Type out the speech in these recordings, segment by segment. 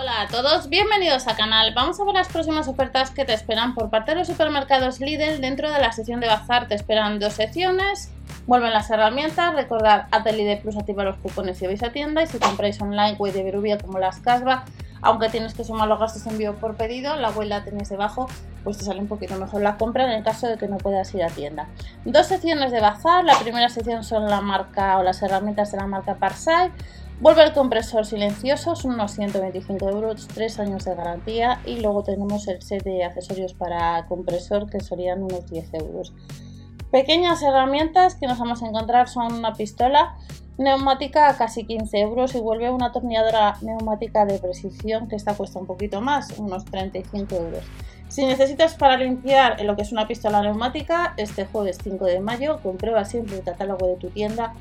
Hola a todos, bienvenidos al canal. Vamos a ver las próximas ofertas que te esperan por parte de los supermercados Lidl. Dentro de la sesión de bazar te esperan dos secciones. Vuelven las herramientas, recordad, haz Lidl Plus, activa los cupones si vais a tienda y si compráis online web de Berubia como las Casba, aunque tienes que sumar los gastos de envío por pedido, la web la tenéis debajo, pues te sale un poquito mejor la compra en el caso de que no puedas ir a tienda. Dos secciones de bazar, la primera sección son la marca o las herramientas de la marca Parsai Vuelve el compresor silencioso, son unos 125 euros, 3 años de garantía y luego tenemos el set de accesorios para compresor que serían unos 10 euros. Pequeñas herramientas que nos vamos a encontrar son una pistola neumática a casi 15 euros y vuelve una atornilladora neumática de precisión que esta cuesta un poquito más, unos 35 euros. Si necesitas para limpiar lo que es una pistola neumática, este jueves 5 de mayo comprueba siempre el catálogo de tu tienda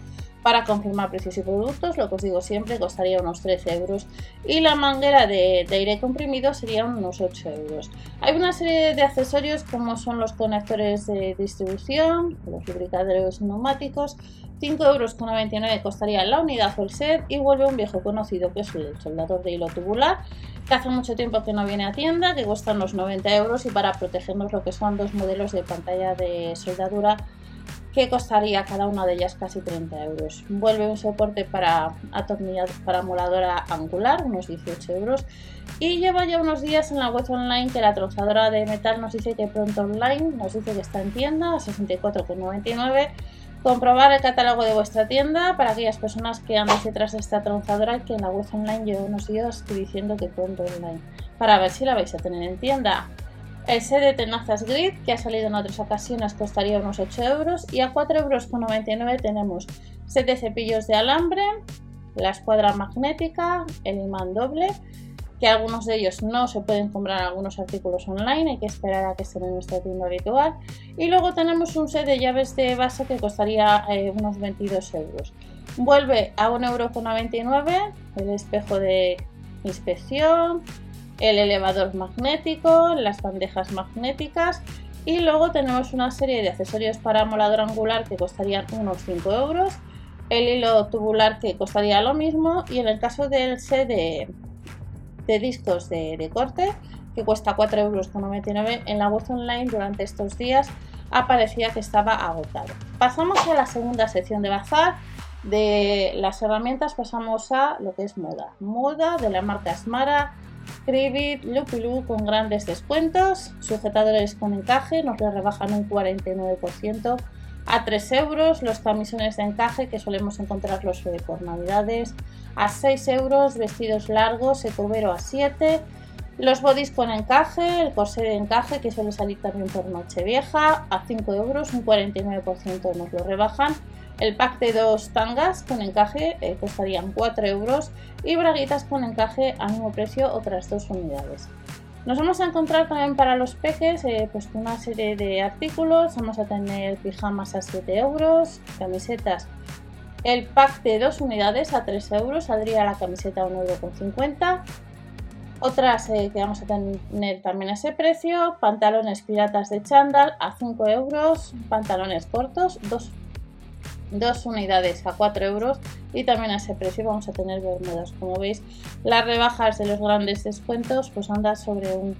para confirmar precios y productos, lo que os digo siempre, costaría unos 13 euros. Y la manguera de, aire comprimido sería unos 8 euros. Hay una serie de accesorios como son los conectores de distribución, los lubricadores neumáticos. 5,99 euros costaría la unidad full set y vuelve un viejo conocido que es el soldador de hilo tubular que hace mucho tiempo que no viene a tienda, que cuesta unos 90 euros y para protegernos lo que son dos modelos de pantalla de soldadura que costaría cada una de ellas casi 30 euros. Vuelve un soporte para atornillar para moladora angular, unos 18 euros. Y lleva ya unos días en la web online que la trozadora de metal nos dice que pronto online, nos dice que está en tienda a 64,99. Comprobar el catálogo de vuestra tienda para aquellas personas que andan detrás de esta tronzadora que en la web online lleva unos días diciendo que pronto online para ver si la vais a tener en tienda. El set de tenazas grid, que ha salido en otras ocasiones, costaría unos 8 euros. Y a 4,99 euros tenemos set de cepillos de alambre, la escuadra magnética, el imán doble, que algunos de ellos no se pueden comprar algunos artículos online, hay que esperar a que estén en nuestra tienda habitual. Y luego tenemos un set de llaves de base que costaría eh, unos 22 euros. Vuelve a 1,99 euros el espejo de inspección, el elevador magnético, las bandejas magnéticas y luego tenemos una serie de accesorios para molador angular que costarían unos 5 euros, el hilo tubular que costaría lo mismo y en el caso del set de, discos de, corte que cuesta 4,99 euros en la web online durante estos días aparecía que estaba agotado. Pasamos a la segunda sección de bazar. De las herramientas pasamos a lo que es moda. Moda de la marca Smara, Cribit, Lupilú con grandes descuentos, sujetadores con encaje, nos lo rebajan un 49% a 3 euros, los camisones de encaje que solemos encontrarlos por navidades a 6 euros, vestidos largos, ecovero a 7, los bodys con encaje, el corsé de encaje que suele salir también por noche vieja a 5 euros, un 49% nos lo rebajan el pack de dos tangas con encaje eh, costarían 4 euros y braguitas con encaje al mismo precio otras dos unidades. Nos vamos a encontrar también para los peques eh, pues una serie de artículos. Vamos a tener pijamas a 7 euros, camisetas. El pack de dos unidades a 3 euros saldría la camiseta a 1,50 euro. Otras eh, que vamos a tener también a ese precio, pantalones piratas de chándal a 5 euros, pantalones cortos, 2 dos unidades a 4 euros y también a ese precio vamos a tener bermudas. Como veis las rebajas de los grandes descuentos pues anda sobre un,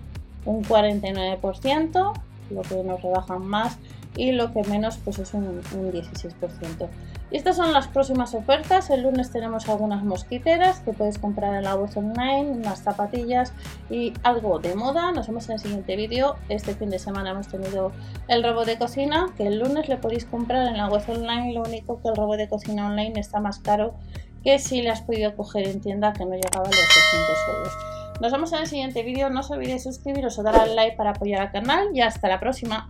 un 49% lo que nos rebajan más y lo que menos pues es un, 16%. Y estas son las próximas ofertas. El lunes tenemos algunas mosquiteras que podéis comprar en la web online, unas zapatillas y algo de moda. Nos vemos en el siguiente vídeo. Este fin de semana hemos tenido el robot de cocina que el lunes le podéis comprar en la web online. Lo único que el robot de cocina online está más caro que si le has podido coger en tienda que no llegaba a los 200 euros. Nos vemos en el siguiente vídeo. No os olvidéis suscribiros o dar al like para apoyar al canal y hasta la próxima.